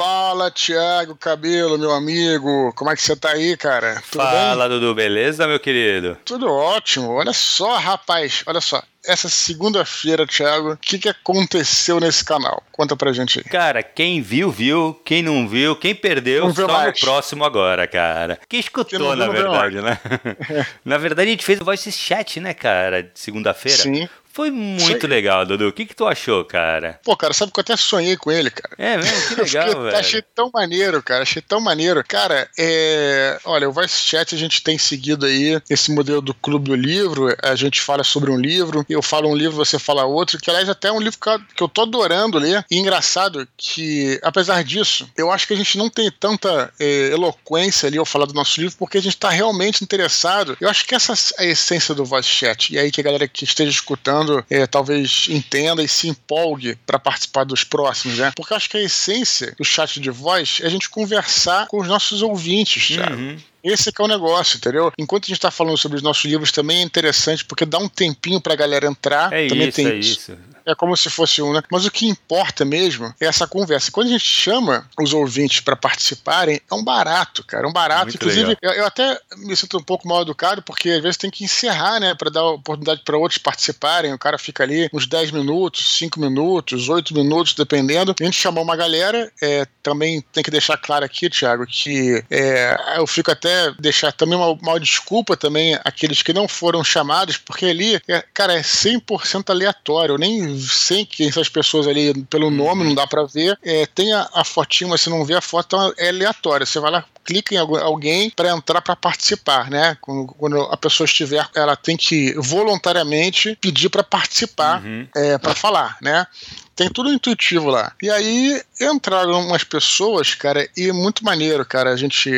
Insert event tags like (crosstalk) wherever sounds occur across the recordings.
Fala, Thiago Cabelo, meu amigo. Como é que você tá aí, cara? Tudo Fala, bem? Dudu, beleza, meu querido? Tudo ótimo. Olha só, rapaz, olha só essa segunda-feira, Thiago, o que, que aconteceu nesse canal? Conta pra gente aí. Cara, quem viu, viu. Quem não viu, quem perdeu, não só mais. no próximo agora, cara. Quem escutou, quem na verdade, né? (laughs) na verdade, a gente fez o voice chat, né, cara, segunda-feira. Sim. Foi muito legal, Dudu. O que, que tu achou, cara? Pô, cara, sabe que eu até sonhei com ele, cara. É mesmo? Que (laughs) legal, velho. Achei tão maneiro, cara. Achei tão maneiro. Cara, é... olha, o Voice Chat a gente tem seguido aí esse modelo do Clube do Livro. A gente fala sobre um livro, eu falo um livro, você fala outro, que aliás até é um livro que eu tô adorando ler. E engraçado que, apesar disso, eu acho que a gente não tem tanta é, eloquência ali ao falar do nosso livro, porque a gente tá realmente interessado. Eu acho que essa é a essência do Voice Chat. E aí que a galera que esteja escutando é, talvez entenda e se empolgue para participar dos próximos, né? Porque eu acho que a essência do chat de voz é a gente conversar com os nossos ouvintes, Thiago. Uhum. Esse que é o negócio, entendeu? Enquanto a gente está falando sobre os nossos livros, também é interessante, porque dá um tempinho pra galera entrar. É também isso, tem é isso. É como se fosse um, né? Mas o que importa mesmo é essa conversa. Quando a gente chama os ouvintes para participarem, é um barato, cara. É um barato. Muito Inclusive, eu, eu, até me sinto um pouco mal educado, porque às vezes tem que encerrar, né? Para dar oportunidade para outros participarem. O cara fica ali uns 10 minutos, 5 minutos, 8 minutos, dependendo. A gente chamou uma galera. É, também tem que deixar claro aqui, Thiago, que é, eu fico até deixar também uma, uma desculpa também aqueles que não foram chamados, porque ali, é, cara, é 100% aleatório. Eu nem sei quem são as pessoas ali pelo nome, não dá para ver. É, tem a, a fotinho, mas você não vê a foto, então é aleatório. Você vai lá, clica em alguém para entrar para participar, né? Quando a pessoa estiver, ela tem que voluntariamente pedir para participar, uhum. é, para falar, né? Tem tudo intuitivo lá. E aí entraram umas pessoas, cara, e muito maneiro, cara, a gente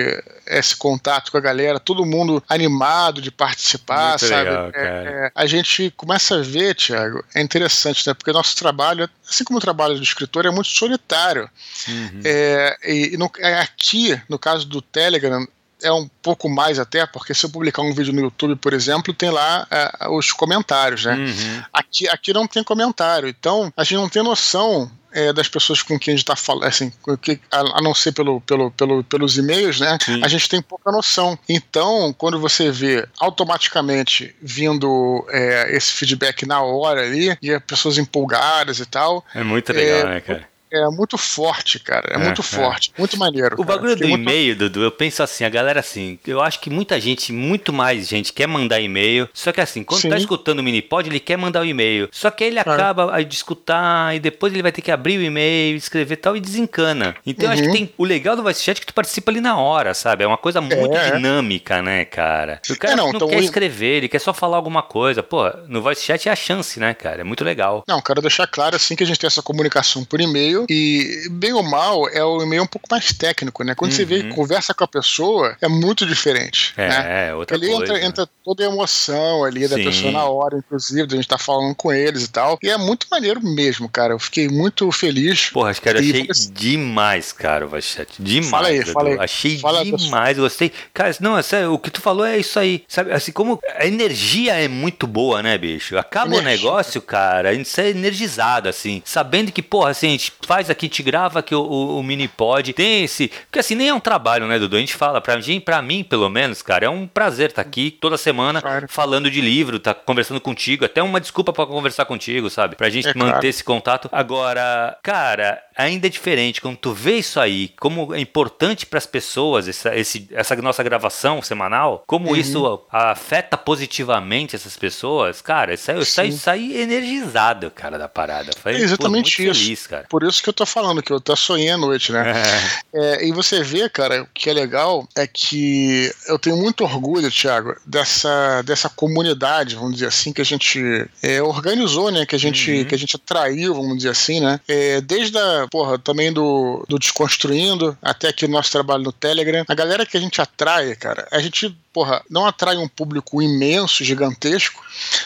esse contato com a galera, todo mundo animado de participar, muito sabe? Legal, é, é, a gente começa a ver, Thiago, é interessante, né? Porque nosso trabalho, assim como o trabalho do escritor, é muito solitário. Uhum. É, e no, é, aqui, no caso do Telegram, é um pouco mais até, porque se eu publicar um vídeo no YouTube, por exemplo, tem lá é, os comentários, né? Uhum. Aqui, aqui não tem comentário, então a gente não tem noção é, das pessoas com quem a gente está falando, assim, que, a, a, não ser pelo, pelo, pelo, pelos e-mails, né? Sim. A gente tem pouca noção. Então, quando você vê automaticamente vindo é, esse feedback na hora ali, e as pessoas empolgadas e tal. É muito legal, é, né, cara? É muito forte, cara. É, é muito é. forte, muito maneiro. O cara. bagulho do muito... e-mail, Dudu, eu penso assim, a galera assim, eu acho que muita gente, muito mais gente, quer mandar e-mail. Só que assim, quando tá Sim. tá escutando o Minipod, ele quer mandar o e-mail. Só que aí ele acaba aí de escutar e depois ele vai ter que abrir o e-mail, escrever tal e desencana. Então uhum. eu acho que uhum. tem o legal do Voice Chat é que tu participa ali na hora, sabe? É uma coisa muito é. dinâmica, né, cara? O cara é, não, não então, quer escrever, ele quer só falar alguma coisa. Pô, no Voice Chat é a chance, né, cara? É muito legal. Não, quero deixar claro assim que a gente tem essa comunicação por e-mail e, bem ou mal, é o e-mail um pouco mais técnico, né? Quando uhum. você vê e uhum. conversa com a pessoa, é muito diferente. É, né? é outra ali coisa. Entra, entra toda a emoção ali da Sim. pessoa na hora, inclusive, de a gente estar tá falando com eles e tal. E é muito maneiro mesmo, cara. Eu fiquei muito feliz. Porra, acho que eu achei demais, cara, o Vachet. Demais. Fala aí, fala aí. Achei fala demais, gostei. Cara, não, é sério, o que tu falou é isso aí. Sabe, assim, como a energia é muito boa, né, bicho? Acaba energia. o negócio, cara, a gente sai energizado, assim, sabendo que, porra, assim, a gente faz aqui, te grava aqui o, o, o mini pod, tem esse. Porque assim, nem é um trabalho, né, Dudu? A gente fala, pra mim, pra mim, pelo menos, cara, é um prazer estar tá aqui toda semana claro. falando de livro, tá conversando contigo, até uma desculpa para conversar contigo, sabe? Pra gente é manter claro. esse contato. Agora, cara, ainda é diferente quando tu vê isso aí, como é importante para as pessoas essa, esse, essa nossa gravação semanal, como uhum. isso afeta positivamente essas pessoas, cara, isso aí, eu saí, saí energizado, cara, da parada. Foi, é exatamente pô, isso. Feliz, cara. Por isso que eu tô falando, que eu tô sonhando à noite, né? É. É, e você vê, cara, o que é legal é que eu tenho muito orgulho, Thiago, dessa, dessa comunidade, vamos dizer assim, que a gente é, organizou, né? Que a gente, uhum. que a gente atraiu, vamos dizer assim, né? É, desde a porra, também do, do Desconstruindo, até aqui o nosso trabalho no Telegram. A galera que a gente atrai, cara, a gente porra, não atrai um público imenso, gigantesco,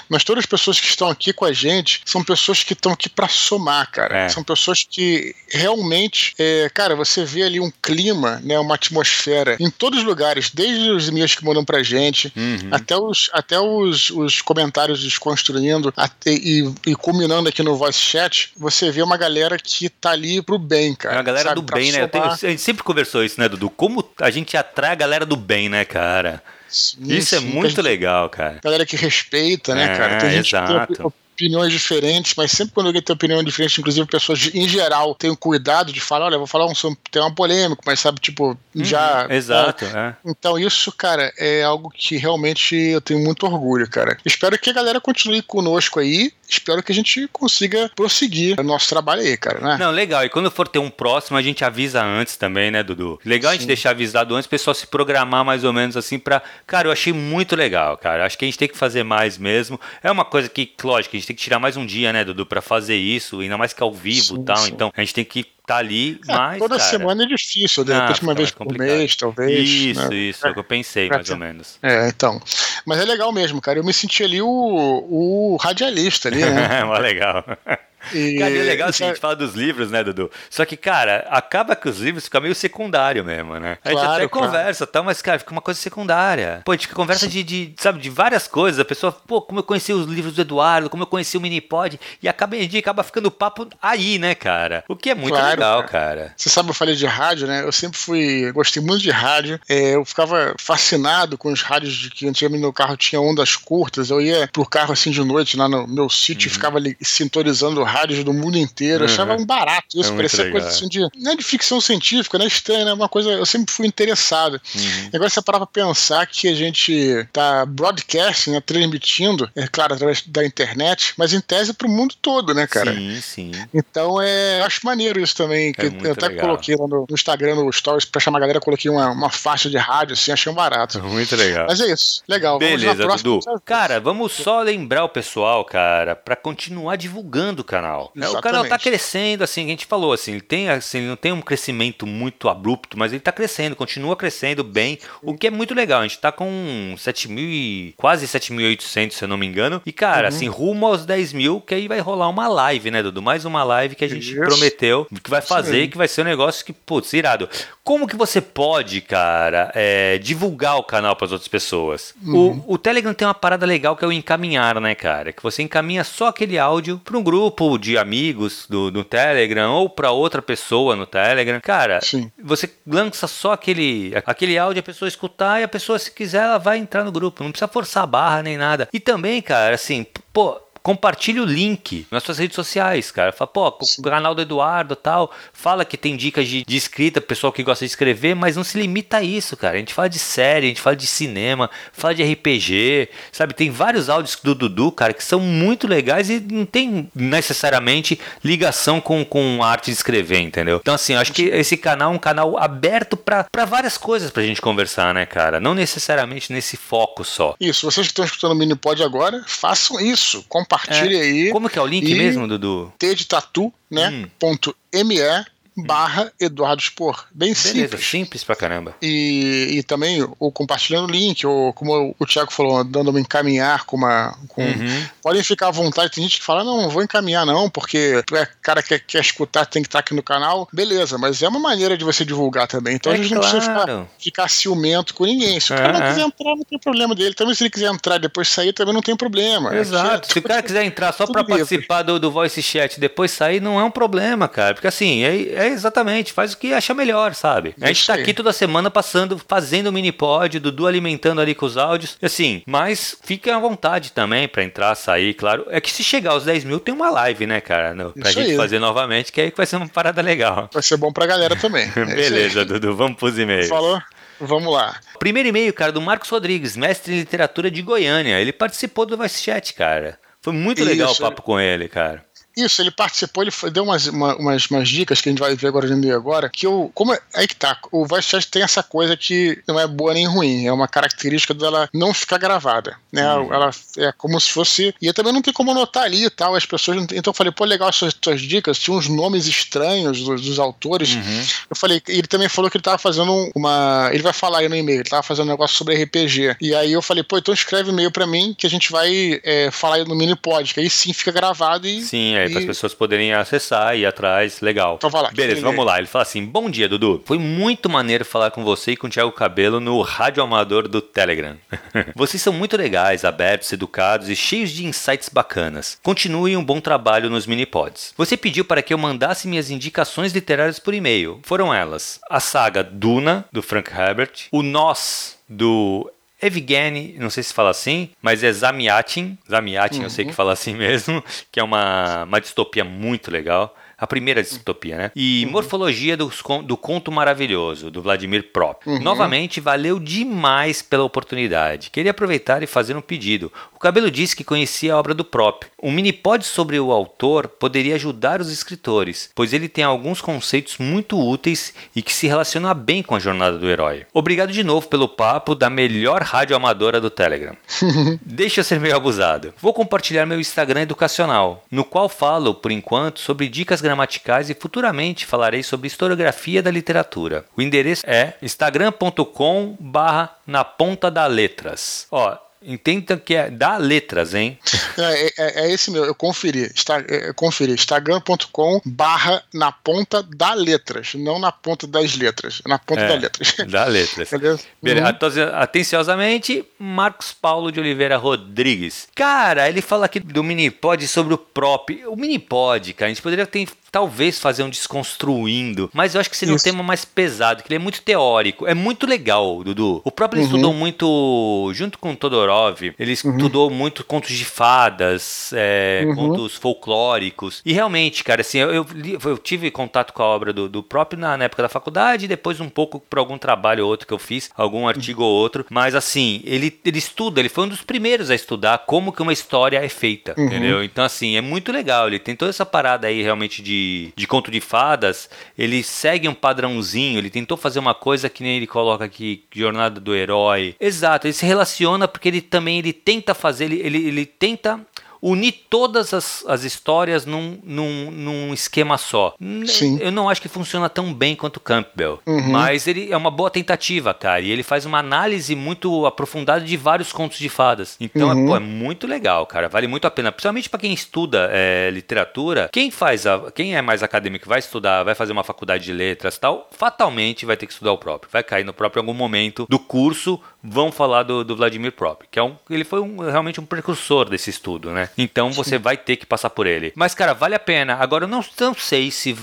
mas todas as pessoas que estão aqui com a gente são pessoas que estão aqui para somar, cara. É. São pessoas que realmente, é, cara, você vê ali um clima, né, uma atmosfera em todos os lugares, desde os e-mails que mandam pra gente, uhum. até os, até os, os comentários desconstruindo até, e, e culminando aqui no voice chat, você vê uma galera que tá ali pro bem, cara. É a galera sabe? do bem, né? Tenho, a gente sempre conversou isso, né, Dudu? Como a gente atrai a galera do bem, né, cara? Sim, isso é sim, é muito gente, legal, cara. Galera que respeita, né, é, cara? Tem gente exato. que opiniões diferentes, mas sempre quando alguém tem opinião diferente, inclusive pessoas em geral têm o cuidado de falar, olha, vou falar um tema polêmico, mas sabe, tipo, uhum, já. Exato, é. é. Então, isso, cara, é algo que realmente eu tenho muito orgulho, cara. Espero que a galera continue conosco aí. Espero que a gente consiga prosseguir o nosso trabalho aí, cara, né? Não, legal. E quando for ter um próximo, a gente avisa antes também, né, Dudu? Legal Sim. a gente deixar avisado antes, o pessoal se programar mais ou menos assim pra. Cara, eu achei muito legal, cara. Acho que a gente tem que fazer mais mesmo. É uma coisa que, lógico, a gente gente tem que tirar mais um dia, né, Dudu, para fazer isso, ainda mais que ao vivo e tal. Sim. Então a gente tem que tá ali, é, mas. Toda cara, semana é difícil, de repente uma vez por mês, talvez. Isso, né? isso, é o que eu pensei, mais ou menos. É, então. Mas é legal mesmo, cara. Eu me senti ali o, o radialista ali, né? (laughs) é, legal. (laughs) E, (laughs) cara, é legal assim, a gente fala dos livros, né, Dudu? Só que, cara, acaba que os livros ficam meio secundário mesmo, né? A gente claro, até claro. conversa, tal, mas, cara, fica uma coisa secundária. Pô, a gente conversa de, de, sabe, de várias coisas. A pessoa, pô, como eu conheci os livros do Eduardo, como eu conheci o Minipod, e acaba, a gente acaba ficando papo aí, né, cara? O que é muito claro, legal, cara. cara. Você sabe, eu falei de rádio, né? Eu sempre fui, gostei muito de rádio. É, eu ficava fascinado com os rádios de que antigamente no carro tinha ondas curtas. Eu ia pro carro assim de noite lá no meu sítio uhum. e ficava ali sintonizando rádios do mundo inteiro. Uhum. Eu achava um barato isso, é parecia coisa assim de. Não é de ficção científica, né? Estranho, né? Uma coisa. Eu sempre fui interessado. Uhum. agora você parar pra pensar que a gente tá broadcasting, né, transmitindo, é claro, através da internet, mas em tese pro mundo todo, né, cara? Sim, sim. Então é. Acho maneiro isso também. É eu até legal. coloquei lá no, no, Instagram, no Stories, pra chamar a galera, coloquei uma, uma faixa de rádio, assim, achei um barato. (laughs) Muito legal. Mas é isso. Legal. Beleza, próxima, Dudu. Cara, vamos só lembrar o pessoal, cara, pra continuar divulgando o canal. Exatamente. O canal tá crescendo, assim, a gente falou, assim, ele tem, assim, ele não tem um crescimento muito abrupto, mas ele tá crescendo, continua crescendo bem, o que é muito legal. A gente tá com 7 mil e quase 7.800, se eu não me engano. E, cara, uhum. assim, rumo aos 10 mil, que aí vai rolar uma live, né, Dudu? Mais uma live que a gente Isso. prometeu, que vai fazer, Sim. que vai ser um negócio que, putz, irado. Como que você pode, cara, é, divulgar o canal para as outras pessoas? Uhum. O, o Telegram tem uma parada legal que é o encaminhar, né, cara? Que você encaminha só aquele áudio para um grupo de amigos do, do Telegram ou para outra pessoa no Telegram. Cara, Sim. você lança só aquele, aquele áudio, a pessoa escutar e a pessoa, se quiser, ela vai entrar no grupo. Não precisa forçar a barra nem nada. E também, cara, assim, pô, compartilhe o link nas suas redes sociais, cara. Fala, pô, o canal do Eduardo tal. Fala que tem dicas de, de escrita, pessoal que gosta de escrever, mas não se limita a isso, cara. A gente fala de série, a gente fala de cinema, fala de RPG, sabe? Tem vários áudios do Dudu, cara, que são muito legais e não tem necessariamente ligação com, com a arte de escrever, entendeu? Então, assim, eu acho que esse canal é um canal aberto para várias coisas pra gente conversar, né, cara? Não necessariamente nesse foco só. Isso, vocês que estão escutando o Minipod agora, façam isso. Compartilhem compartilhe é. aí. Como que é o link mesmo, Dudu? T de tatu, né? Hum. Ponto ME barra Eduardo Spor. Bem Beleza, simples. simples pra caramba. E, e também o compartilhando o link, ou como o Thiago falou, dando uma encaminhar com uma. Com, uhum. Podem ficar à vontade. Tem gente que fala, não, não vou encaminhar, não, porque é cara que quer escutar tem que estar aqui no canal. Beleza, mas é uma maneira de você divulgar também. Então é a gente claro. não precisa ficar, ficar ciumento com ninguém. Se o cara não quiser entrar, não tem problema dele. Também se ele quiser entrar e depois sair, também não tem problema. Exato. É, se o cara quiser entrar só para participar do, do voice chat e depois sair, não é um problema, cara. Porque assim, é, é é, exatamente, faz o que acha melhor, sabe? A gente tá aqui toda semana passando, fazendo o mini pod, Dudu alimentando ali com os áudios. Assim, mas fiquem à vontade também para entrar, sair, claro. É que se chegar aos 10 mil, tem uma live, né, cara? No, pra Isso gente aí. fazer novamente, que aí vai ser uma parada legal. Vai ser bom pra galera também. (laughs) É Beleza, Dudu, vamos pros e-mails. Falou? Vamos lá. Primeiro e-mail, cara, do Marcos Rodrigues, mestre em literatura de Goiânia. Ele participou do Voice Chat, cara. Foi muito legal Isso. o papo com ele, cara. Isso, ele participou, ele deu umas, uma, umas, umas, dicas que a gente vai ver agora no agora, que eu. Como é, aí que tá, o voice chat tem essa coisa que não é boa nem ruim, é uma característica dela não ficar gravada. Né? Uhum. Ela é como se fosse. E também não tem como anotar ali e tal, as pessoas. Então eu falei, pô, legal as suas, suas dicas, tinha uns nomes estranhos dos, dos autores. Uhum. Eu falei, ele também falou que ele tava fazendo uma. Ele vai falar aí no e-mail, ele tava fazendo um negócio sobre RPG. E aí eu falei, pô, então escreve e-mail pra mim que a gente vai é, falar aí no mini pod, que aí sim fica gravado e. Sim, é, e... para as pessoas poderem acessar e ir atrás, legal. Então vai lá. Beleza, vamos lá. Ele fala assim: bom dia, Dudu. Foi muito maneiro falar com você e com o Thiago Cabelo no Rádio Amador do Telegram. (laughs) Vocês são muito legais, abertos, educados e cheios de insights bacanas. Continuem um bom trabalho nos mini-pods. Você pediu para que eu mandasse minhas indicações literárias por e-mail. Foram elas: a saga Duna, do Frank Herbert, o Nós, do Evgeny, não sei se fala assim, mas é Zamiatin, Zamiatin uhum. eu sei que uhum. fala assim mesmo, (laughs) que é uma, uma distopia muito legal a primeira distopia, né? E uhum. Morfologia do, do Conto Maravilhoso, do Vladimir Prop. Uhum. Novamente, valeu demais pela oportunidade. Queria aproveitar e fazer um pedido. O Cabelo disse que conhecia a obra do Prop. Um mini-pod sobre o autor poderia ajudar os escritores, pois ele tem alguns conceitos muito úteis e que se relacionam bem com a jornada do herói. Obrigado de novo pelo papo da melhor rádio amadora do Telegram. (laughs) Deixa eu ser meio abusado. Vou compartilhar meu Instagram educacional, no qual falo, por enquanto, sobre dicas gramaticais e futuramente falarei sobre historiografia da literatura. O endereço é instagram.com barra na ponta da letras. Ó, Entenda que é da letras, hein? (laughs) É, é, é esse meu, eu conferi. Está, é, conferi. Instagram.com barra na ponta da letras, não na ponta das letras. Na ponta é, da letras. (laughs) Da letras. Beleza? Beleza. Uhum. Atenciosamente, Marcos Paulo de Oliveira Rodrigues. Cara, ele fala aqui do Minipod sobre o prop. O Minipod, cara, a gente poderia ter talvez fazer um desconstruindo, mas eu acho que seria Isso. um tema mais pesado, que ele é muito teórico. É muito legal, Dudu. O próprio uhum. estudou muito, junto com Todorov, ele uhum. estudou muito contos de fadas, é, uhum. contos folclóricos. E realmente, cara, assim, eu, eu, eu tive contato com a obra do, do próprio na, na, época da faculdade, e depois um pouco por algum trabalho ou outro que eu fiz, algum artigo ou outro. Mas assim, ele, ele estuda, ele foi um dos primeiros a estudar como que uma história é feita, uhum. entendeu? Então, assim, é muito legal. Ele tem toda essa parada aí realmente de de, conto de fadas, ele segue um padrãozinho, ele tentou fazer uma coisa que nem ele coloca aqui, jornada do herói. Exato, ele se relaciona porque ele também ele tenta fazer, ele, ele, ele tenta unir todas as, as histórias num, num, num esquema só. Sim. Eu não acho que funciona tão bem quanto Campbell, uhum. mas ele é uma boa tentativa, cara, e ele faz uma análise muito aprofundada de vários contos de fadas. Então uhum. é, pô, é, muito legal, cara, vale muito a pena, principalmente para quem estuda é, literatura. Quem faz a, quem é mais acadêmico, vai estudar, vai fazer uma faculdade de letras, tal, fatalmente vai ter que estudar o próprio, vai cair no próprio em algum momento do curso vão falar do, do Vladimir Prop, que é um, ele foi um, realmente um precursor desse estudo, né? Então você vai ter que passar por ele. Mas, cara, vale a pena. Agora, eu não, não sei se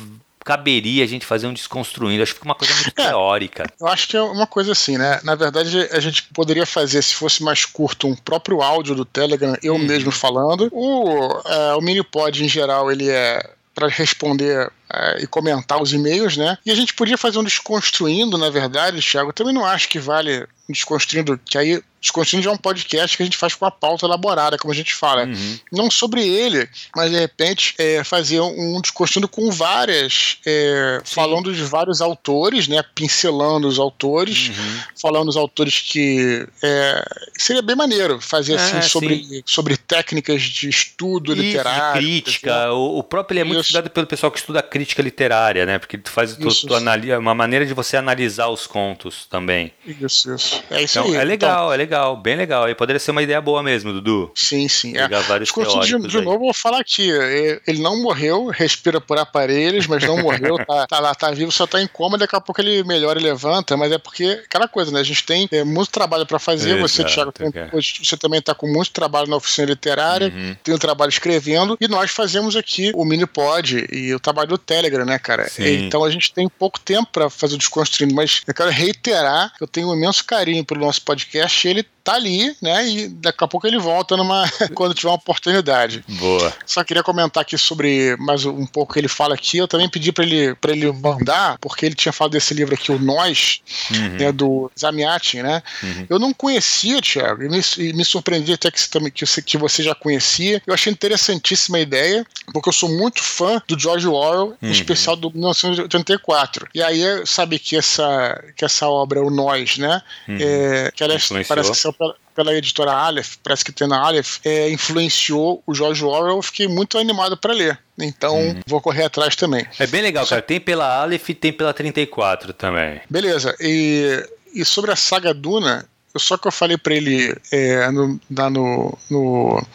caberia a gente fazer um desconstruindo. Acho que fica uma coisa muito é, teórica. Eu acho que é uma coisa assim, né? Na verdade, a gente poderia fazer, se fosse mais curto, um próprio áudio do Telegram, eu hum. mesmo falando. O, é, o Minipod, em geral, ele é para responder e comentar os e-mails, né? E a gente podia fazer um desconstruindo, na verdade, Thiago. Eu também não acho que vale desconstruindo, que aí Desconstruindo já é um podcast que a gente faz com uma pauta elaborada, como a gente fala. Uhum. Não sobre ele, mas de repente é, fazer um desconstruindo com várias. É, falando de vários autores, né? Pincelando os autores, uhum. falando os autores que. É, seria bem maneiro fazer assim é, sobre, sobre técnicas de estudo Isso, literário. De crítica. O, o, próprio ele é muito Isso. estudado pelo pessoal que estuda crítica literária, né? Porque tu faz tu, tu analisa, uma maneira de você analisar os contos também. Isso, isso. É isso então, aí. É legal, então, é legal bem legal. E poderia ser uma ideia boa mesmo, Dudu. Sim, sim. É. Pegar é. vários de, de novo, vou falar aqui. É, ele não morreu, respira por aparelhos, mas não morreu, tá, tá, lá, tá vivo, só tá em coma, daqui a pouco ele melhora e levanta, mas é porque aquela coisa, né? A gente tem é, muito trabalho para fazer. Exato, você, Thiago, tem, você também tá com muito trabalho na oficina literária, uhum. tem um trabalho escrevendo, e nós fazemos aqui o mini pod e o trabalho do Telegram, né, cara? Sim. Então a gente tem pouco tempo para fazer o desconstruindo, mas eu quero reiterar que eu tenho um imenso carinho pelo nosso podcast. Ele tá ali, né? E daqui a pouco ele volta numa (laughs) quando tiver uma oportunidade. Boa. Só queria comentar aqui sobre mais um pouco que ele fala aqui. Eu também pedi para ele para ele mandar, porque ele tinha falado desse livro aqui, o Nós, uhum. né, do Zamiatin, né? Uhum. Eu não conhecia, Thiago, e me, e me surpreendi até que você, também, que, você, que você já conhecia. Eu achei interessantíssima a ideia, porque eu sou muito fã do George Orwell, em uhum. especial do 1984. E aí, sabe que essa, que essa obra, o Nós, né? Uhum. É, que aliás, parece ser pela, pela editora Aleph, parece que tem na Aleph, é, influenciou o George Orwell. Eu fiquei muito animado para ler. Então, hum. vou correr atrás também. É bem legal, cara. Tem pela Aleph e tem pela 34 também. Beleza. E, e sobre a saga Duna, só que eu falei para ele é, no, no, no,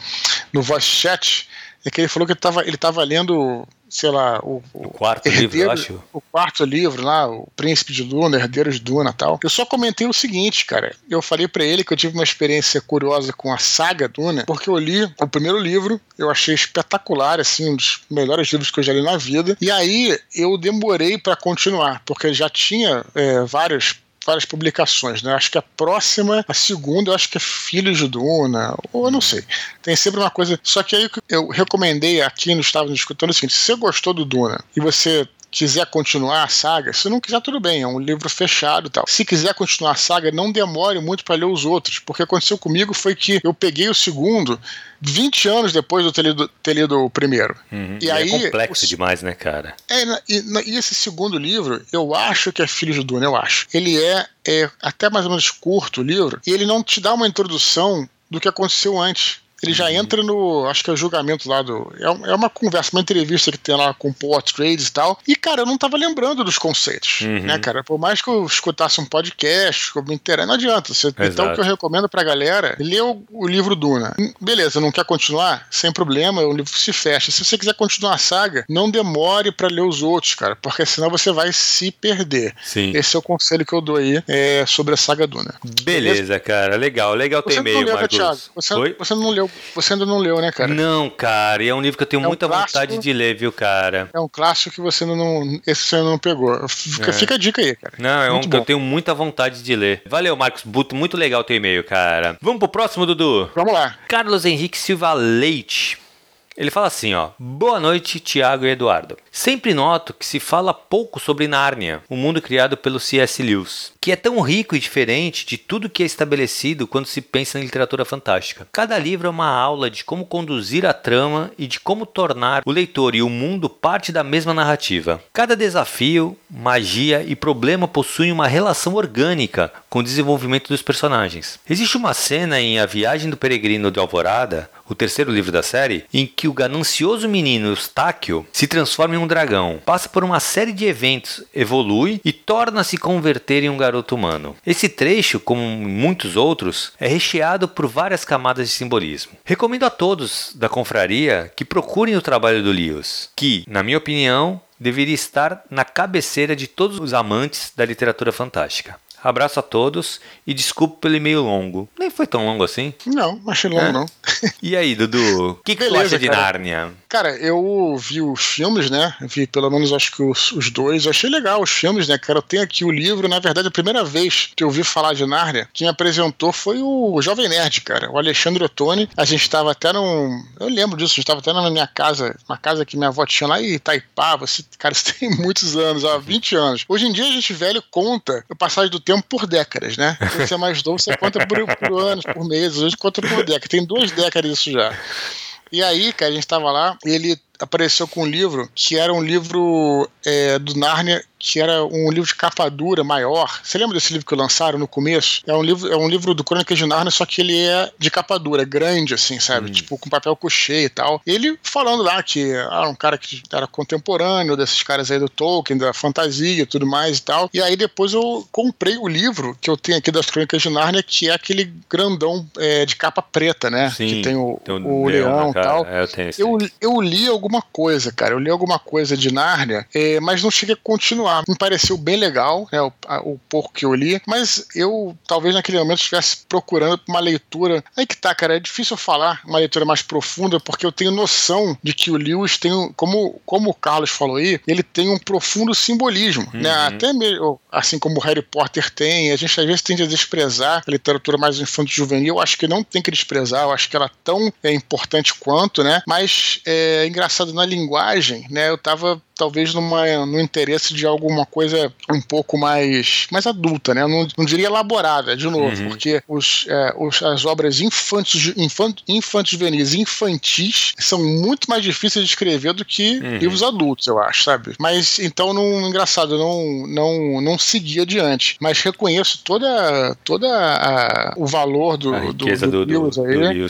no voice chat, é que ele falou que ele estava ele tava lendo sei lá, o, o quarto herdeiro, livro, eu acho. O quarto livro lá, o Príncipe de Duna, Herdeiro de Duna tal. Eu só comentei o seguinte, cara. Eu falei para ele que eu tive uma experiência curiosa com a saga Duna, porque eu li o primeiro livro, eu achei espetacular, assim, um dos melhores livros que eu já li na vida. E aí eu demorei para continuar, porque já tinha é, vários várias publicações, né? Acho que a próxima, a segunda, eu acho que é Filhos de Duna, ou não sei. Tem sempre uma coisa. Só que aí eu recomendei aqui no Estado escutando o seguinte: se você gostou do Duna e você quiser continuar a saga, se não quiser, tudo bem, é um livro fechado e tal. Se quiser continuar a saga, não demore muito para ler os outros, porque aconteceu comigo foi que eu peguei o segundo 20 anos depois de eu ter lido, ter lido o primeiro. Uhum. E, e é aí, é complexo o, demais, né, cara? É, e, e, esse segundo livro, eu acho que é Filhos de Duna, eu acho. Ele é, é até mais ou menos curto o livro, e ele não te dá uma introdução do que aconteceu antes ele já entra no. Acho que é o julgamento lá do. É, é uma conversa, uma entrevista que tem lá com o Paul Trades e tal. E, cara, eu não tava lembrando dos conceitos. Uhum. Né, cara? Por mais que eu escutasse um podcast, que eu me não adianta. Você, então, o que eu recomendo pra galera, ler o, o, livro Duna. Beleza, não quer continuar? Sem problema, o livro se fecha. Se você quiser continuar a saga, não demore para ler os outros, cara, porque senão você vai se perder. Sim. Esse é o conselho que eu dou aí é, sobre a saga Duna. Beleza, Beleza? cara. Legal, legal ter e-mail, Marcos. Você, você não leu você ainda não leu, né, cara? Não, cara. E é um livro que eu tenho é um muita clássico, vontade de ler, viu, cara? É um clássico que você não. Esse você não pegou. Fica, é. fica a dica aí, cara. Não, é muito um bom. que eu tenho muita vontade de ler. Valeu, Marcos Buto. Muito legal o teu e-mail, cara. Vamos pro próximo, Dudu? Vamos lá. Carlos Henrique Silva Leite. Ele fala assim, ó: Boa noite, Tiago e Eduardo. Sempre noto que se fala pouco sobre Nárnia, o um mundo criado pelo C.S. Lewis, que é tão rico e diferente de tudo que é estabelecido quando se pensa em literatura fantástica. Cada livro é uma aula de como conduzir a trama e de como tornar o leitor e o mundo parte da mesma narrativa. Cada desafio, magia e problema possuem uma relação orgânica com o desenvolvimento dos personagens. Existe uma cena em A Viagem do Peregrino de Alvorada, o terceiro livro da série, em que o ganancioso menino Eustáquio se transforma em um dragão, passa por uma série de eventos, evolui e torna-se converter em um garoto humano. Esse trecho, como muitos outros, é recheado por várias camadas de simbolismo. Recomendo a todos da confraria que procurem o trabalho do Lewis, que, na minha opinião, deveria estar na cabeceira de todos os amantes da literatura fantástica. Abraço a todos e desculpe pelo e-mail longo. Nem foi tão longo assim. Não, achei longo é? não. (laughs) E aí, Dudu? O que, que Beleza, tu acha de cara. Nárnia? Cara, eu vi os filmes, né? Vi pelo menos acho que os, os, dois. Eu achei legal os filmes, né, cara? Eu tenho aqui o livro. Na verdade, a primeira vez que eu ouvi falar de Nárnia, quem apresentou foi o Jovem Nerd, cara. O Alexandre Ottoni. A gente estava até num. Eu lembro disso, a gente estava até na minha casa, uma casa que minha avó tinha lá em Itaipava. Cara, (laughs) isso tem muitos anos, há 20 anos. Hoje em dia a gente velho conta o passagem do tempo por décadas, né? Quando você é mais novo, você conta por, por anos, por meses, hoje conta por décadas. Tem duas décadas isso já. E aí, cara, a gente tava lá, ele apareceu com um livro que era um livro é, do Nárnia que era um livro de capa dura maior. Você lembra desse livro que lançaram no começo? É um livro, é um livro do Crônicas de Nárnia, só que ele é de capa dura, grande, assim, sabe? Hum. Tipo, com papel couché e tal. Ele falando lá que era um cara que era contemporâneo desses caras aí do Tolkien, da fantasia e tudo mais e tal. E aí depois eu comprei o livro que eu tenho aqui das Crônicas de Nárnia, que é aquele grandão é, de capa preta, né? Sim, que tem o, tem o, o leão e tal. É, eu, tenho eu, eu, li alguma coisa, cara. Eu li alguma coisa de Nárnia, é, mas não cheguei a continuar continuar. Me pareceu bem legal, né, o, a, o pouco que eu li, mas eu talvez naquele momento estivesse procurando uma leitura. Aí que tá, cara, é difícil falar uma leitura mais profunda, porque eu tenho noção de que o Lewis tem, como, como o Carlos falou aí, ele tem um profundo simbolismo, né? uhum. né? Até mesmo, assim como o Harry Potter tem, a gente às vezes tende a desprezar a literatura mais infanto-juvenil, eu acho que não tem que desprezar, eu acho que ela é tão é, importante quanto, né? Mas é engraçado na linguagem, né? Eu tava talvez numa, no interesse de alguma coisa um pouco mais, mais adulta, né? Não, não diria elaborada, de novo, uhum. porque os, é, os, as obras infantis, infant, infantis juvenis infantis são muito mais difíceis de escrever do que uhum. livros adultos, eu acho, sabe? Mas então, não, engraçado, não, não, não segui adiante. Mas reconheço toda, toda a, o valor do, a riqueza do, do, do, aí. Do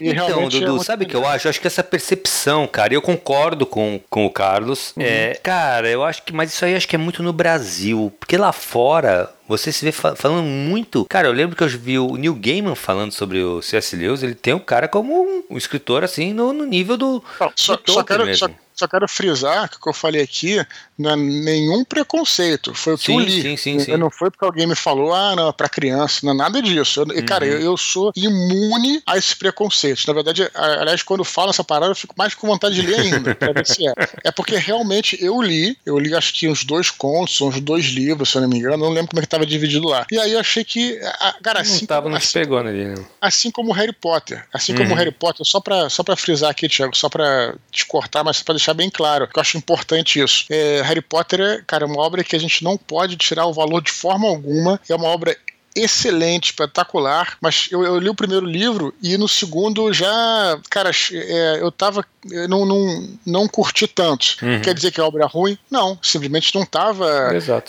então, Dudu, é sabe o que eu acho? Eu acho que essa percepção, cara, eu concordo com, com o Carlos. É, cara, eu acho que, mas isso aí acho que é muito no Brasil, porque lá fora você se vê falando muito. Cara, eu lembro que eu vi o Neil Gaiman falando sobre o C.S. Lewis. Ele tem o cara como um, um escritor assim no, no nível do. Não, só, do só, quero, mesmo. Só, só quero frisar que o que eu falei aqui não é nenhum preconceito. Foi o que sim, eu li. Sim, sim, sim. Não foi porque alguém me falou, ah, não, é pra criança. Não é nada disso. Eu, uhum. Cara, eu, eu, sou imune a esses preconceitos. Na verdade, aliás, quando eu falo essa parada, eu fico mais com vontade de ler ainda, pra ver se é. É porque realmente eu li, eu li acho que uns dois contos, uns dois livros, se eu não me engano, não lembro como é que tava dividido lá. E aí eu achei que, cara, assim. Não tava, não assim, pegou ali, né? Assim como Harry Potter. Assim uhum. como Harry Potter, só pra, só pra frisar aqui, Thiago, só pra te cortar, mas pra deixar bem claro, que eu acho importante isso. É, Harry Potter é, cara, uma obra que a gente não pode tirar o valor de forma alguma. É uma obra excelente, espetacular, mas eu, eu, li o primeiro livro e no segundo já, cara, é, eu tava, não, não, não curti tanto. Uhum. Quer dizer que a obra é ruim? Não, simplesmente não tava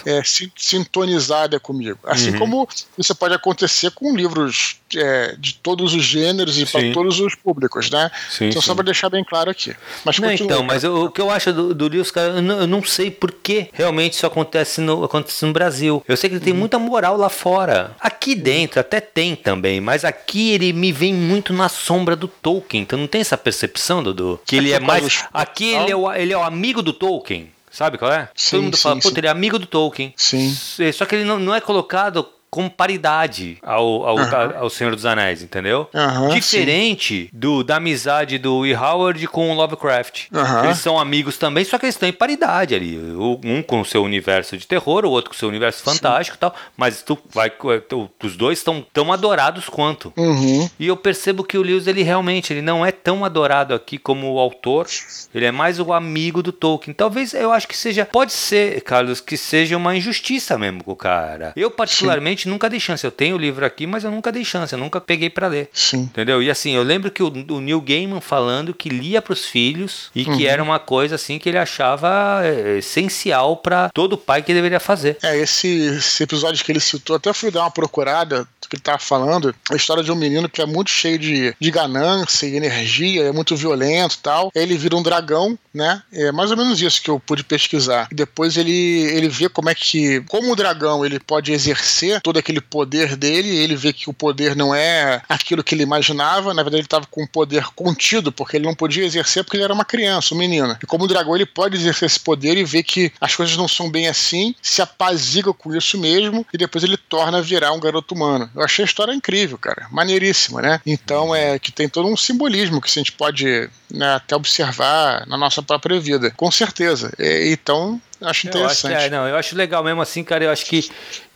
é, sintonizada comigo. Assim uhum. como isso pode acontecer com livros é, de todos os gêneros e para todos os públicos, né? Sim, então, sim. só para deixar bem claro aqui. Mas não, então, mas eu, o que eu acho do, do livro, cara, eu não, eu não, sei por que realmente isso acontece no, acontece no Brasil. Eu sei que ele tem uhum. muita moral lá fora. Aqui dentro até tem também, mas aqui ele me vem muito na sombra do Tolkien. Então não tem essa percepção, Dudu? Que ele é mais. Aqui ele é, o, ele é o amigo do Tolkien. Sabe qual é? Sim, Todo mundo sim, fala, pô, ele é amigo do Tolkien. Sim. Só que ele não, não é colocado com paridade ao, ao, uhum. ao Senhor dos Anéis, entendeu? Uhum, Diferente sim. do da amizade do E. Howard com o Lovecraft. Uhum. Eles são amigos também, só que eles estão em paridade ali. Um com o seu universo de terror, o outro com o seu universo fantástico e tal. Mas tu vai. Tu, os dois estão tão adorados quanto. Uhum. E eu percebo que o Lewis, ele realmente ele não é tão adorado aqui como o autor. Ele é mais o amigo do Tolkien. Talvez eu acho que seja. Pode ser, Carlos, que seja uma injustiça mesmo com o cara. Eu, particularmente, nunca dei chance. Eu tenho o livro aqui, mas eu nunca dei chance, eu nunca peguei para ler. Sim. Entendeu? E assim, eu lembro que o, o Neil Gaiman falando que lia para os filhos e uhum. que era uma coisa assim que ele achava é, essencial para todo pai que deveria fazer. É, esse, esse episódio que ele citou, até fui dar uma procurada que ele tava falando, a história de um menino que é muito cheio de, de ganância e energia, é muito violento e tal. Ele vira um dragão, né? É mais ou menos isso que eu pude pesquisar. Depois ele, ele vê como é que, como o dragão ele pode exercer todo aquele poder dele, ele vê que o poder não é aquilo que ele imaginava, na verdade ele estava com um poder contido, porque ele não podia exercer porque ele era uma criança, um menino. E como o dragão ele pode exercer esse poder e vê que as coisas não são bem assim, se apazigua com isso mesmo e depois ele torna virar um garoto humano. Eu achei a história incrível, cara, maneiríssima, né? Então é que tem todo um simbolismo que a gente pode né, até observar na nossa própria vida, com certeza. E, então acho interessante. Eu acho, é, não, eu acho legal mesmo assim, cara. Eu acho que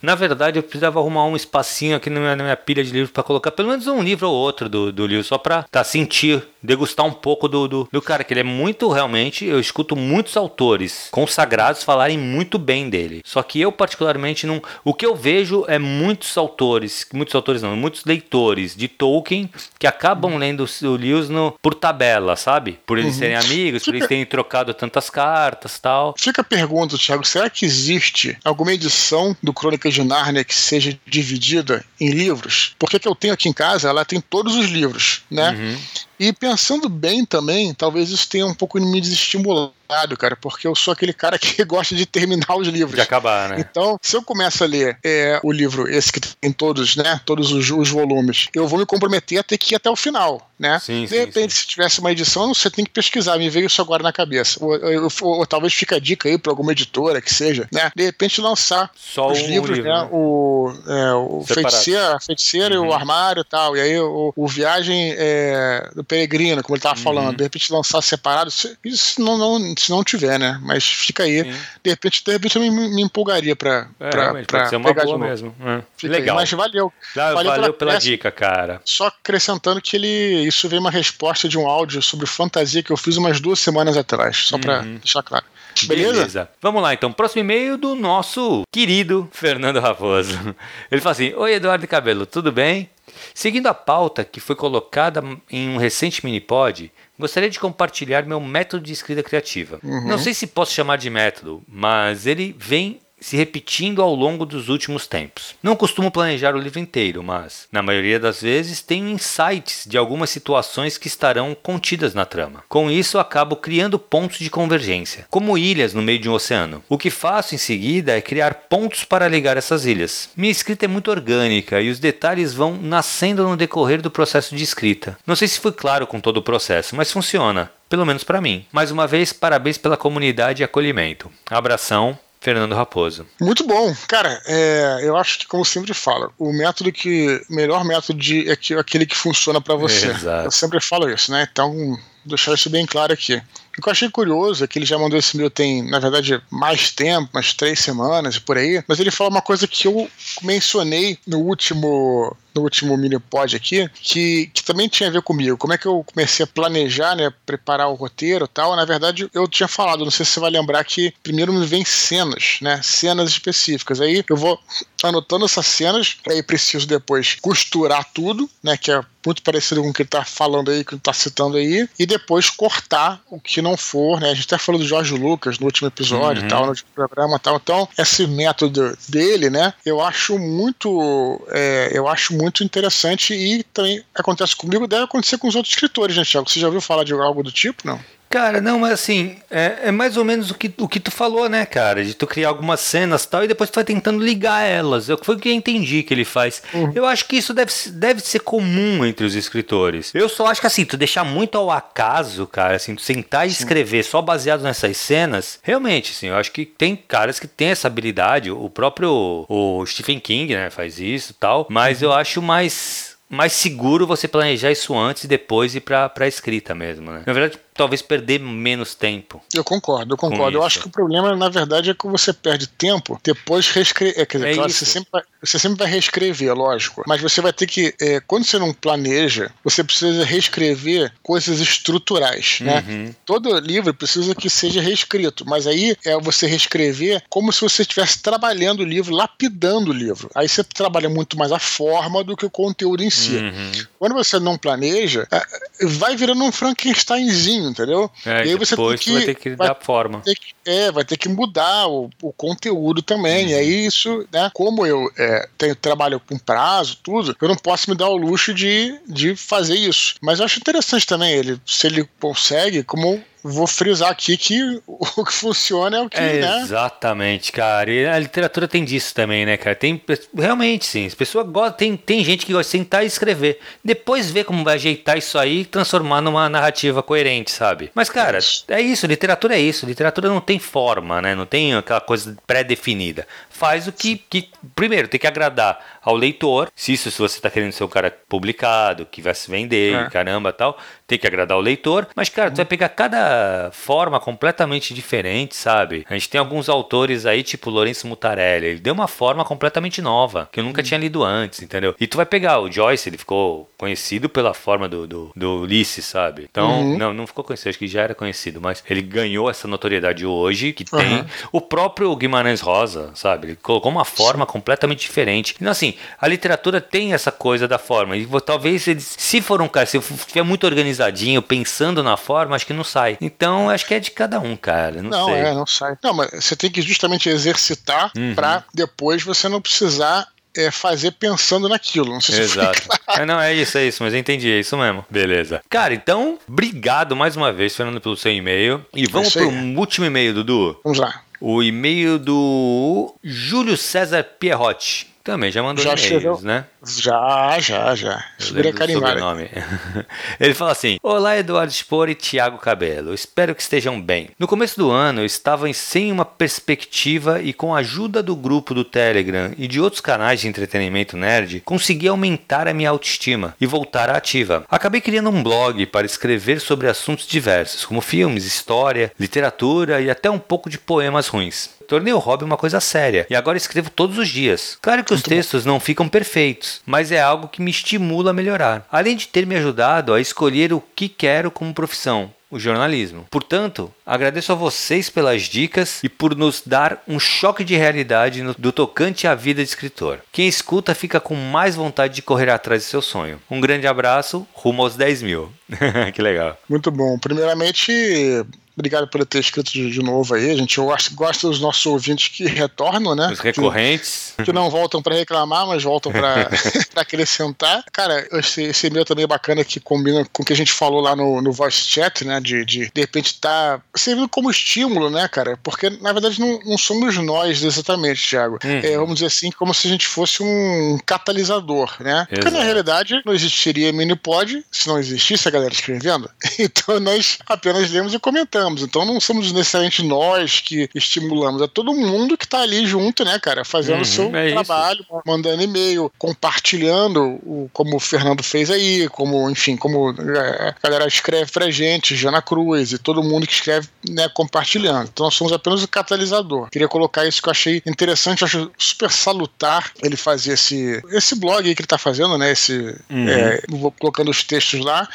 na verdade, eu precisava arrumar um espacinho aqui na minha, na minha pilha de livros para colocar pelo menos um livro ou outro do, do livro, só para tá, sentir, degustar um pouco do, do, do, cara, que ele é muito realmente. Eu escuto muitos autores consagrados falarem muito bem dele. Só que eu, particularmente, não. O que eu vejo é muitos autores, muitos autores não, muitos leitores de Tolkien que acabam lendo o Lewis no, por tabela, sabe? Por eles uhum. serem amigos, Fica... por eles terem trocado tantas cartas tal. Fica a pergunta, Thiago: será que existe alguma edição do Crônicas de Nárnia que seja dividida em livros, porque que eu tenho aqui em casa, ela tem todos os livros, né? Uhum. E pensando bem também, talvez isso tenha um pouco me desestimulado cara, porque eu sou aquele cara que (laughs) gosta de terminar os livros. De acabar, né? Então, se eu começo a ler é, o livro, esse que tem todos, né? Todos os, os, volumes, eu vou me comprometer a ter que ir até o final, né? Sim, de repente, sim. se tivesse uma edição, você tem que pesquisar. Me veio isso agora na cabeça. Ou, ou, ou, ou talvez fique a dica aí para alguma editora que seja, né? De repente lançar Só os um livros, livro, né? né? O, é, o feiticeiro, a feiticeira Uhum. e o armário e tal. E aí o, o viagem é, do peregrino, como ele tava Uhum. falando, de repente lançar separado, se, isso não, não, se não tiver, né? Mas fica aí. Sim. De repente, de repente eu me, me empolgaria pra, É, pra, pra ser uma pegar boa mesmo. É. Fica aí. Legal. Mas valeu. Valeu, valeu pela pela peça. dica, cara. Só acrescentando que ele. Isso veio uma resposta de um áudio sobre fantasia que eu fiz umas duas semanas atrás. Só Uhum. deixar claro. Beleza? Vamos lá, então. Próximo e-mail do nosso querido Fernando Raposo. Ele fala assim: Oi, Eduardo Cabelo, tudo bem? Seguindo a pauta que foi colocada em um recente mini-pod, gostaria de compartilhar meu método de escrita criativa. Não sei se posso chamar de método, mas ele vem se repetindo ao longo dos últimos tempos. Não costumo planejar o livro inteiro, mas, na maioria das vezes, tenho insights de algumas situações que estarão contidas na trama. Com isso, acabo criando pontos de convergência, como ilhas no meio de um oceano. O que faço em seguida é criar pontos para ligar essas ilhas. Minha escrita é muito orgânica e os detalhes vão nascendo no decorrer do processo de escrita. Não sei se foi claro com todo o processo, mas funciona. Pelo menos para mim. Mais uma vez, parabéns pela comunidade e acolhimento. Abração, Fernando Raposo. Muito bom. Cara, é, eu acho que, como sempre falo, o método que. melhor método de, é que, aquele que funciona pra você. Exato. Eu sempre falo isso, né? Então, deixar isso bem claro aqui. O que eu achei curioso é que ele já mandou esse e-mail tem, na verdade, mais tempo, umas três semanas e por aí, mas ele fala uma coisa que eu mencionei no último no último mini pod aqui, que, que também tinha a ver comigo. Como é que eu comecei a planejar, né, preparar o roteiro e tal. Na verdade, eu tinha falado, não sei se você vai lembrar que primeiro me vem cenas, né, cenas específicas. Aí eu vou anotando essas cenas, aí preciso depois costurar tudo, né, que é muito parecido com o que ele tá falando aí, que ele tá citando aí, e depois cortar o que não for, né? A gente até falou do Jorge Lucas no último episódio Uhum. tal, no último programa e tal. Então, esse método dele, né, eu acho muito, é, eu acho muito interessante e também acontece comigo, deve acontecer com os outros escritores, né? Você já ouviu falar de algo do tipo, não? Cara, não, mas assim, é, é mais ou menos o que, o que tu falou, né, cara? De tu criar algumas cenas e tal, e depois tu vai tentando ligar elas. Eu, foi o que eu entendi que ele faz. Eu acho que isso deve, deve ser comum entre os escritores. Eu só acho que assim, tu deixar muito ao acaso, cara, assim, tu sentar e escrever só baseado nessas cenas, realmente, assim, eu acho que tem caras que têm essa habilidade. O próprio o Stephen King, né, faz isso e tal, mas eu acho mais mais seguro você planejar isso antes e depois ir pra, pra escrita mesmo, né? Na verdade, talvez perder menos tempo. Eu concordo, eu concordo. Eu acho que o problema, na verdade, é que você perde tempo depois reescrever. É, quer dizer, É claro, você sempre, vai, você sempre vai reescrever, lógico. Mas você vai ter que. é, quando você não planeja, você precisa reescrever coisas estruturais. Né? Uhum. Todo livro precisa que seja reescrito. Mas aí é você reescrever como se você estivesse trabalhando o livro, lapidando o livro. Aí você trabalha muito mais a forma do que o conteúdo em si. Uhum. Quando você não planeja, é, vai virando um Frankensteinzinho, entendeu? É, e aí você tem depois que, tu vai ter que vai dar forma. que- é, vai ter que mudar o, o conteúdo também. Uhum. E aí isso, né? Como eu é, tenho trabalho com prazo, tudo, eu não posso me dar o luxo de, de fazer isso. Mas eu acho interessante também ele, se ele consegue, como vou frisar aqui que o (laughs) que funciona é o que, É, né? exatamente, cara. E a literatura tem disso também, né, cara? Tem realmente sim. As pessoas gostam, tem, tem gente que gosta de sentar e escrever. Depois ver como vai ajeitar isso aí e transformar numa narrativa coerente, sabe? Mas, cara, é isso, literatura é isso. Literatura não tem forma, né? Não tem aquela coisa pré-definida. Faz o que, que. Primeiro, tem que agradar ao leitor. Se isso, se você tá querendo ser um cara publicado, que vai se vender, É. caramba tal, tem que agradar o leitor. Mas, cara, tu vai pegar cada forma completamente diferente, sabe? A gente tem alguns autores aí, tipo Lourenço Mutarelli. Ele deu uma forma completamente nova, que eu nunca tinha lido antes, entendeu? E tu vai pegar o Joyce, ele ficou conhecido pela forma do, do, do Ulisses, sabe? Então, Uhum. não, não ficou conhecido, acho que já era conhecido, mas ele ganhou essa notoriedade hoje que tem. Uhum. O próprio Guimarães Rosa, sabe? Ele colocou uma forma completamente diferente. Então, assim, a literatura tem essa coisa da forma. E talvez eles, se for um cara, se estiver muito organizadinho, pensando na forma, acho que não sai. Então, acho que é de cada um, cara. Não, Não, sei. é, não sai. Não, mas você tem que justamente exercitar Uhum. pra depois você não precisar é, fazer pensando naquilo. Não sei Exato. Se claro. é, não, é isso, é isso, mas eu entendi, é isso mesmo. Beleza. Cara, então, obrigado mais uma vez, Fernando, pelo seu e-mail. E vamos pro último e-mail, Dudu. Vamos lá. O e-mail do Júlio César Pierrotti. Também já mandou já e-mails, né? Já, já, já. Segura carimbado. (laughs) Ele fala assim: Olá, Eduardo Spor e Thiago Cabelo. Espero que estejam bem. No começo do ano, eu estava sem uma perspectiva e, com a ajuda do grupo do Telegram e de outros canais de entretenimento nerd, consegui aumentar a minha autoestima e voltar à ativa. Acabei criando um blog para escrever sobre assuntos diversos, como filmes, história, literatura e até um pouco de poemas ruins. Tornei o hobby uma coisa séria e agora escrevo todos os dias. Claro que os textos não ficam perfeitos, mas é algo que me estimula a melhorar. Além de ter me ajudado a escolher o que quero como profissão, o jornalismo. Portanto, agradeço a vocês pelas dicas e por nos dar um choque de realidade no, do tocante à vida de escritor. Quem escuta fica com mais vontade de correr atrás de seu sonho. Um grande abraço, rumo aos 10 mil. (laughs) que legal. Muito bom. Primeiramente, Obrigado por ter escrito de, novo aí. A gente gosta, dos nossos ouvintes que retornam, né? Os recorrentes. Que, que não voltam para reclamar, mas voltam para (laughs) (laughs) acrescentar. Cara, esse, esse e-mail também é bacana que combina com o que a gente falou lá no, no voice chat, né? De, de de repente tá servindo como estímulo, né, cara? Porque na verdade não, não somos nós exatamente, Thiago. Uhum. É, vamos dizer assim, como se a gente fosse um catalisador, né? Exato. Porque na realidade não existiria Minipod se não existisse a galera escrevendo. (laughs) Então nós apenas lemos e comentamos estimulamos. Então não somos necessariamente nós que estimulamos, é todo mundo que está ali junto, né, cara, fazendo o uhum, seu é trabalho, isso. mandando e-mail, compartilhando, o, como o Fernando fez aí, como, enfim, como é, a galera escreve pra gente, Jana Cruz e todo mundo que escreve, né, compartilhando. Então nós somos apenas o catalisador. Queria colocar isso que eu achei interessante, acho super salutar ele fazer esse, esse blog aí que ele está fazendo, né, esse, uhum. é, colocando os textos lá.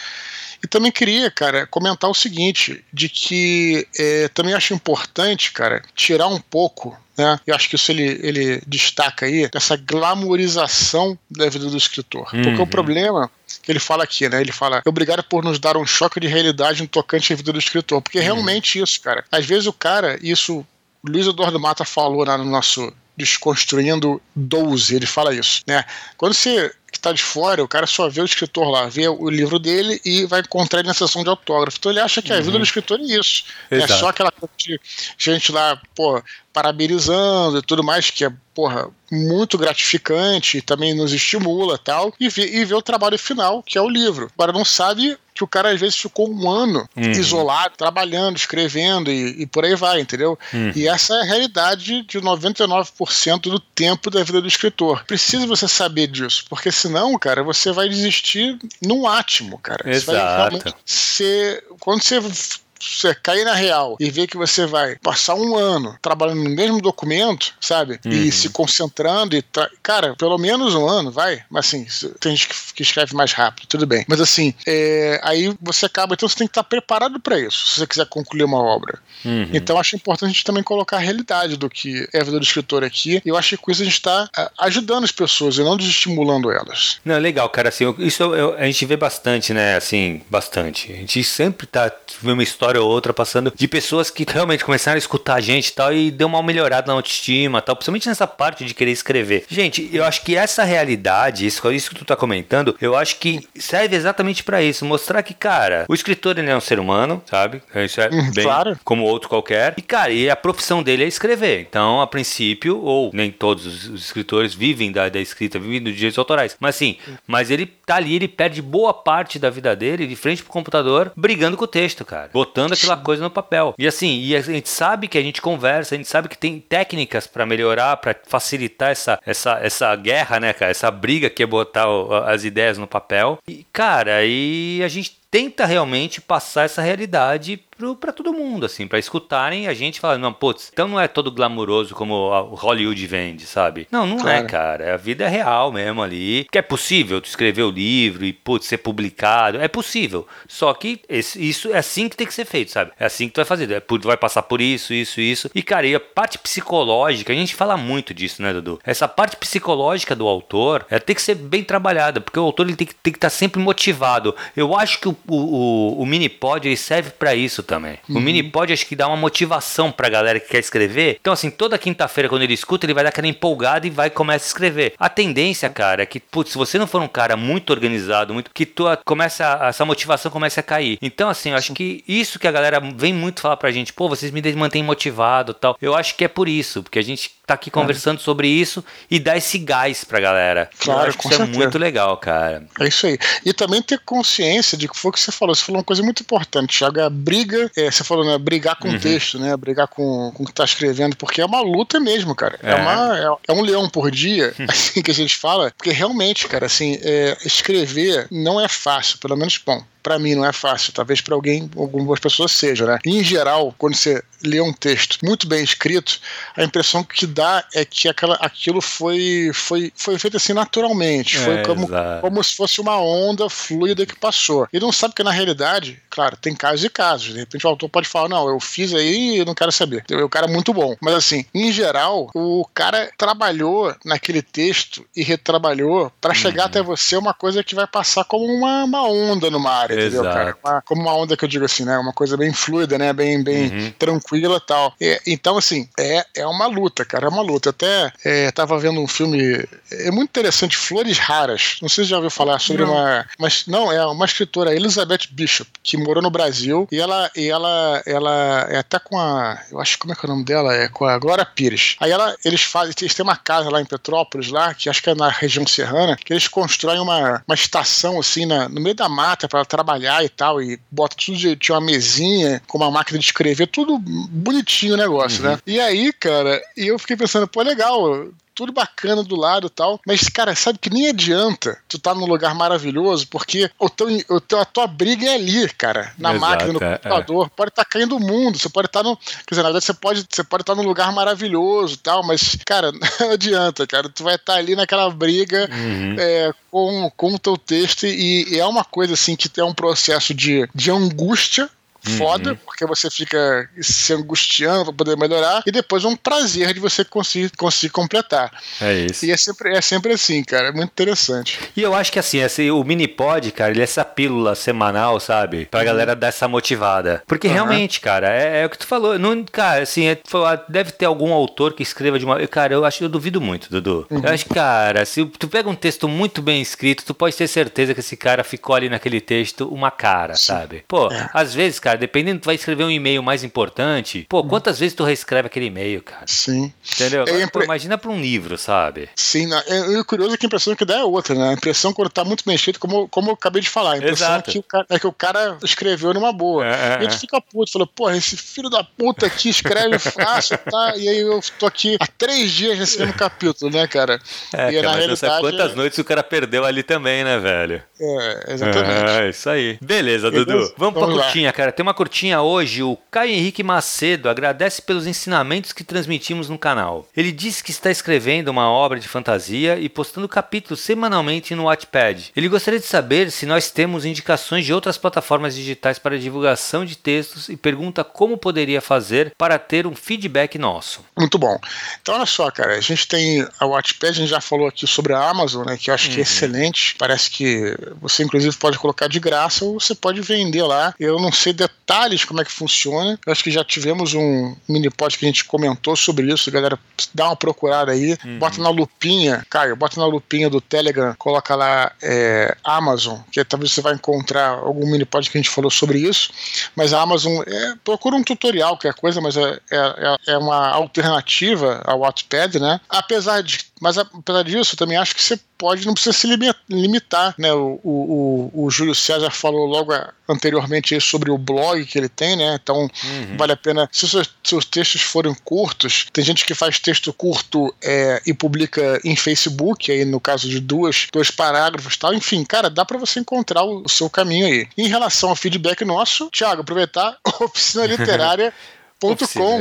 E também queria, cara, comentar o seguinte, de que é, também acho importante, cara, tirar um pouco né? Eu acho que isso ele, ele destaca aí, essa glamorização da vida do escritor. Uhum. Porque o problema que ele fala aqui, né? Ele fala, obrigado por nos dar um choque de realidade no tocante à vida do escritor. Porque é realmente isso, cara. Às vezes o cara, isso o Luiz Eduardo Mata falou lá no nosso Desconstruindo 12, ele fala isso, né? Quando você que está de fora, o cara só vê o escritor lá, vê o livro dele e vai encontrar ele na sessão de autógrafo. Então ele acha que a vida uhum. do escritor é isso. É Exato. É só aquela coisa de gente lá, pô, parabenizando e tudo mais, que é, porra, muito gratificante e também nos estimula tal, e vê, e vê o trabalho final, que é o livro. Agora não sabe que o cara às vezes ficou um ano uhum. isolado, trabalhando, escrevendo e, e, por aí vai, entendeu? Uhum. E essa é a realidade de 99% do tempo da vida do escritor. Precisa você saber disso, porque senão, cara, você vai desistir num átimo, cara. Exato. Você vai realmente ser. Quando você você cair na real e ver que você vai passar um ano trabalhando no mesmo documento, sabe? Uhum. E se concentrando e. Cara, pelo menos um ano, vai. Mas assim, tem gente que, escreve mais rápido, tudo bem. Mas assim, é, aí você acaba. Então você tem que estar preparado para isso, se você quiser concluir uma obra. Uhum. Então acho importante a gente também colocar a realidade do que é a vida do escritor aqui. E eu acho que com isso a gente está ajudando as pessoas e não desestimulando elas. Não, legal, cara. Assim, isso eu, a gente vê bastante, né? Assim, bastante. A gente sempre tá vendo uma história história ou outra passando de pessoas que realmente começaram a escutar a gente e tal e deu uma melhorada na autoestima tal, principalmente nessa parte de querer escrever. Gente, eu acho que essa realidade, isso, isso que tu tá comentando, eu acho que serve exatamente para isso, mostrar que, cara, o escritor ele é um ser humano, sabe? Isso é uhum, bem claro. como outro qualquer. E, cara, e a profissão dele é escrever. Então, a princípio, ou nem todos os escritores vivem da, da escrita, vivem dos direitos autorais. Mas assim, mas ele tá ali, ele perde boa parte da vida dele de frente pro computador, brigando com o texto, cara. Botando botando aquela coisa no papel. E assim, e a gente sabe que a gente conversa, a gente sabe que tem técnicas para melhorar, para facilitar essa, essa, essa guerra, né, cara? Essa briga que é botar as ideias no papel. E, cara, aí a gente tenta realmente passar essa realidade para todo mundo, assim, para escutarem a gente falar, não, putz, então não é todo glamuroso como o Hollywood vende, sabe? Não, não é, claro. é, cara. A vida é real mesmo ali. Que é possível tu escrever o livro e, putz, ser publicado. É possível. Só que esse, isso é assim que tem que ser feito, sabe? É assim que tu vai fazer. É, vai passar por isso, isso, isso. E, cara, e a parte psicológica, a gente fala muito disso, né, Dudu? Essa parte psicológica do autor é, tem que ser bem trabalhada, porque o autor ele tem que, tem que estar sempre motivado. Eu acho que o, o, o, o mini pod serve para isso também. Uhum. O mini pod acho que dá uma motivação pra galera que quer escrever. Então, assim, toda quinta-feira, quando ele escuta, ele vai dar aquela empolgada e vai começa a escrever. A tendência, cara, é que, putz, se você não for um cara muito organizado, muito que tua começa essa motivação começa a cair. Então, assim, eu acho que isso que a galera vem muito falar pra gente, pô, vocês me mantêm motivado, tal. Eu acho que é por isso, porque a gente tá aqui conversando é. sobre isso e dar esse gás pra galera. Claro, eu acho que isso é certeza. é muito legal, cara. É isso aí. E também ter consciência de que foi o que você falou. Você falou uma coisa muito importante, Thiago. A briga, é, você falou, né? Brigar com o uhum. texto, né? Brigar com, com o que tá escrevendo, porque é uma luta mesmo, cara. É, é uma, é, é, um leão por dia, (laughs) assim que a gente fala, porque realmente, cara, assim, é, escrever não é fácil, pelo menos, bom, para mim não é fácil, talvez para alguém, algumas pessoas seja, né? em geral, quando você lê um texto muito bem escrito, a impressão que dá é que aquela, aquilo foi, foi, foi feito assim naturalmente, é, foi como, como se fosse uma onda fluida que passou. E não sabe que na realidade, claro, tem casos e casos. De repente o autor pode falar, não, eu fiz aí e não quero saber. O cara é muito bom. Mas assim, em geral, o cara trabalhou naquele texto e retrabalhou para chegar uhum. até você uma coisa que vai passar como uma, uma onda no mar entendeu, cara? Uma, como uma onda que eu digo assim, né? Uma coisa bem fluida, né? Bem, bem uhum. tranquila e tal. E, então, assim, é, é uma luta, cara, é uma luta. Até é, tava vendo um filme, é muito interessante, Flores Raras. Não sei se já ouviu falar sobre não. uma. Mas não, é uma escritora, Elizabeth Bishop, que morou no Brasil e ela, e ela, ela é até com a. Eu acho como é que é o nome dela? É com a Glória Pires. Aí ela, eles fazem, eles têm uma casa lá em Petrópolis, lá, que acho que é na região serrana, que eles constroem uma, uma estação assim na, no meio da mata para trabalhar e tal, e bota tudo de, tinha uma mesinha com uma máquina de escrever, tudo bonitinho o negócio, uhum. né? E aí, cara, e eu fiquei pensando, pô, legal, tudo bacana do lado e tal. Mas, cara, sabe que nem adianta tu tá num lugar maravilhoso, porque o teu, o teu, a tua briga é ali, cara. Na Exato, máquina, no é, computador. É. Pode estar tá caindo o mundo. Você pode estar tá no. Quer dizer, na verdade, você pode, você pode estar tá num lugar maravilhoso e tal, mas, cara, (laughs) não adianta, cara. Tu vai estar tá ali naquela briga uhum. é, com, com o teu texto e, e, é uma coisa assim que é um processo de, de angústia foda, uhum. porque você fica se angustiando para poder melhorar, e depois um prazer de você conseguir, conseguir completar. É isso. E é sempre, é sempre assim, cara, é muito interessante. E eu acho que assim, esse, o mini pod, cara, ele é essa pílula semanal, sabe? Pra uhum. galera dar essa motivada. Porque uhum. realmente, cara, é, é, o que tu falou. Não, cara, assim, é, deve ter algum autor que escreva de uma. Cara, eu acho eu duvido muito, Dudu. Uhum. Eu acho que, cara, se tu pega um texto muito bem escrito, tu pode ter certeza que esse cara ficou ali naquele texto uma cara, Sim. sabe? Pô, é. às vezes, cara, dependendo, tu vai escrever um e-mail mais importante. Pô, quantas vezes tu reescreve aquele e-mail, cara? Sim. Entendeu? É, pô, imagina pra um livro, sabe? Sim, né? é, é curioso que a impressão que dá é outra, né? A impressão quando tá muito bem escrito, como, como eu acabei de falar, a impressão é que, o cara, é que o cara escreveu numa boa. É, é, e a gente é. fica puto, falou, porra, esse filho da puta aqui escreve (laughs) fácil, tá? E aí eu tô aqui há três dias nesse mesmo (laughs) capítulo, né, cara? É, e cara, na realidade. Quantas noites o cara perdeu ali também, né, velho? É, exatamente. É, isso aí. Beleza, Dudu. Vamos, Vamos pra lá. curtinha, cara. Tem uma curtinha hoje. O Caio Henrique Macedo agradece pelos ensinamentos que transmitimos no canal. Ele disse que está escrevendo uma obra de fantasia e postando capítulos semanalmente no Wattpad. Ele gostaria de saber se nós temos indicações de outras plataformas digitais para divulgação de textos e pergunta como poderia fazer para ter um feedback nosso. Muito bom. Então, olha só, cara. A gente tem a Wattpad, a gente já falou aqui sobre a Amazon, né, que eu acho uhum. que é uhum. excelente. Parece que você, inclusive, pode colocar de graça ou você pode vender lá. Eu não sei detalhes como é que funciona. Eu acho que já tivemos um mini pod que a gente comentou sobre isso. Galera, dá uma procurada aí. Uhum. Bota na lupinha, Caio, bota na lupinha do Telegram, coloca lá é, Amazon, que talvez você vai encontrar algum mini pod que a gente falou sobre isso. Mas a Amazon, é, procura um tutorial, qualquer coisa, mas é, é, é uma alternativa ao Wattpad, né? Apesar de mas apesar disso, eu também acho que você pode, não precisa se limitar, né? O, o, o, Júlio César falou logo anteriormente sobre o blog que ele tem, né? Então uhum. vale a pena. Se os seus, seus, textos forem curtos, tem gente que faz texto curto é, e publica em Facebook, aí no caso de duas, dois parágrafos tal. Enfim, cara, dá para você encontrar o, o, seu caminho aí. Em relação ao feedback nosso, Thiago, aproveitar a (laughs) oficina literária. (laughs) Com,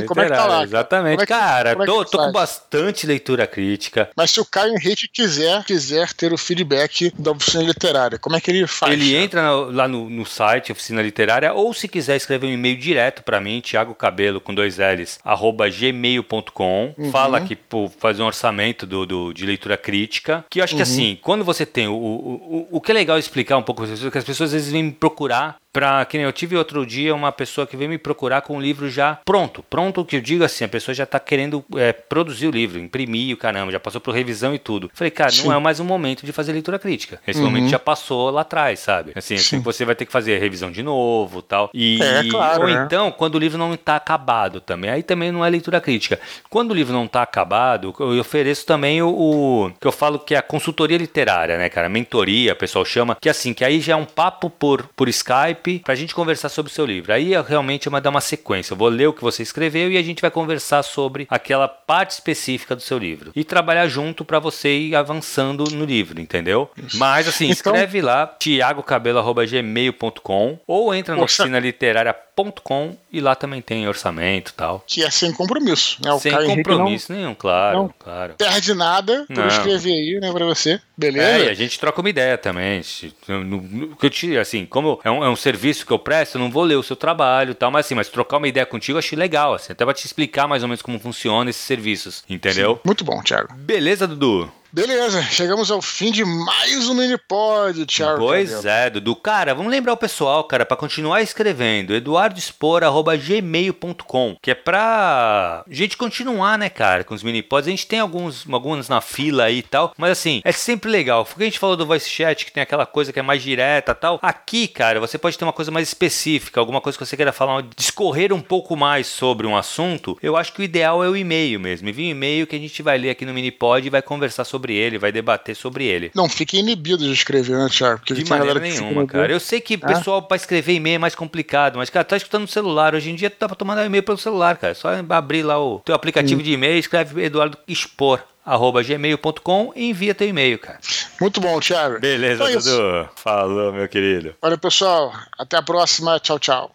como é que tá lá? Exatamente, é que, cara. É tô, tô com bastante leitura crítica. Mas se o Caio Henrique quiser, quiser ter o feedback da oficina literária, como é que ele faz? Ele entra no, lá no, no, site Oficina Literária, ou se quiser escrever um e-mail direto para mim, Thiago Cabelo com dois L's, arroba gmail.com. Uhum. Fala que pô, faz um orçamento do, do, de leitura crítica. Que eu acho uhum. que assim, quando você tem o, o, o, o que é legal explicar um pouco para as pessoas, que as pessoas às vezes vêm me procurar Pra, que nem eu tive outro dia uma pessoa que veio me procurar com o livro já pronto. Pronto, o que eu digo assim, a pessoa já tá querendo é, produzir o livro, imprimir o caramba, já passou por revisão e tudo. Falei, cara, Sim. não é mais um momento de fazer leitura crítica. Esse uhum. momento já passou lá atrás, sabe? Assim, assim você vai ter que fazer revisão de novo tal. E, é, claro, ou né? então, quando o livro não tá acabado também. Aí também não é leitura crítica. Quando o livro não tá acabado, eu ofereço também o, o que eu falo que é a consultoria literária, né, cara? Mentoria, o pessoal chama, que assim, que aí já é um papo por, por Skype pra gente conversar sobre o seu livro. Aí é realmente uma dar uma sequência. Eu vou ler o que você escreveu e a gente vai conversar sobre aquela parte específica do seu livro. E trabalhar junto para você ir avançando no livro, entendeu? Mas assim, então... escreve lá tiagocabelo.gmail.com ou entra no oficina literária com e lá também tem orçamento e tal. Que é sem compromisso, né? O sem Caio compromisso nenhum, claro, não claro. Perde nada por não. escrever aí, né, pra você. Beleza? É, e a gente troca uma ideia também. Que eu te, assim, como é um, é um, serviço que eu presto, eu não vou ler o seu trabalho e tal, mas assim, mas trocar uma ideia contigo eu achei legal, assim, até pra te explicar mais ou menos como funciona esses serviços, entendeu? Sim. Muito bom, Thiago. Beleza, Dudu? Beleza, chegamos ao fim de mais um Minipod, Thiago. Pois é, Dudu. Cara, vamos lembrar o pessoal, cara, para continuar escrevendo, eduardospor.gmail.com, que é pra gente continuar, né, cara, com os Minipods. A gente tem alguns, alguns na fila aí e tal, mas assim, é sempre legal. Porque a gente falou do voice chat, que tem aquela coisa que é mais direta tal. Aqui, cara, você pode ter uma coisa mais específica, alguma coisa que você queira falar, discorrer um pouco mais sobre um assunto. Eu acho que o ideal é o e-mail mesmo. Envia um e-mail que a gente vai ler aqui no Minipod e vai conversar sobre sobre ele, vai debater sobre ele. Não fique inibido de escrever, né, Thiago? Porque de maneira nenhuma, cara. Eu sei que o pessoal para escrever e-mail é mais complicado, mas, cara, tá escutando no celular. Hoje em dia dá pra tomar e-mail pelo celular, cara. Só abrir lá o teu aplicativo Sim. de e-mail, escreve Eduardo Expor arroba gmail.com e envia teu e-mail, cara. Muito bom, Thiago. Beleza, então, é Dudu. Falou, meu querido. Olha, pessoal. Até a próxima. Tchau, tchau.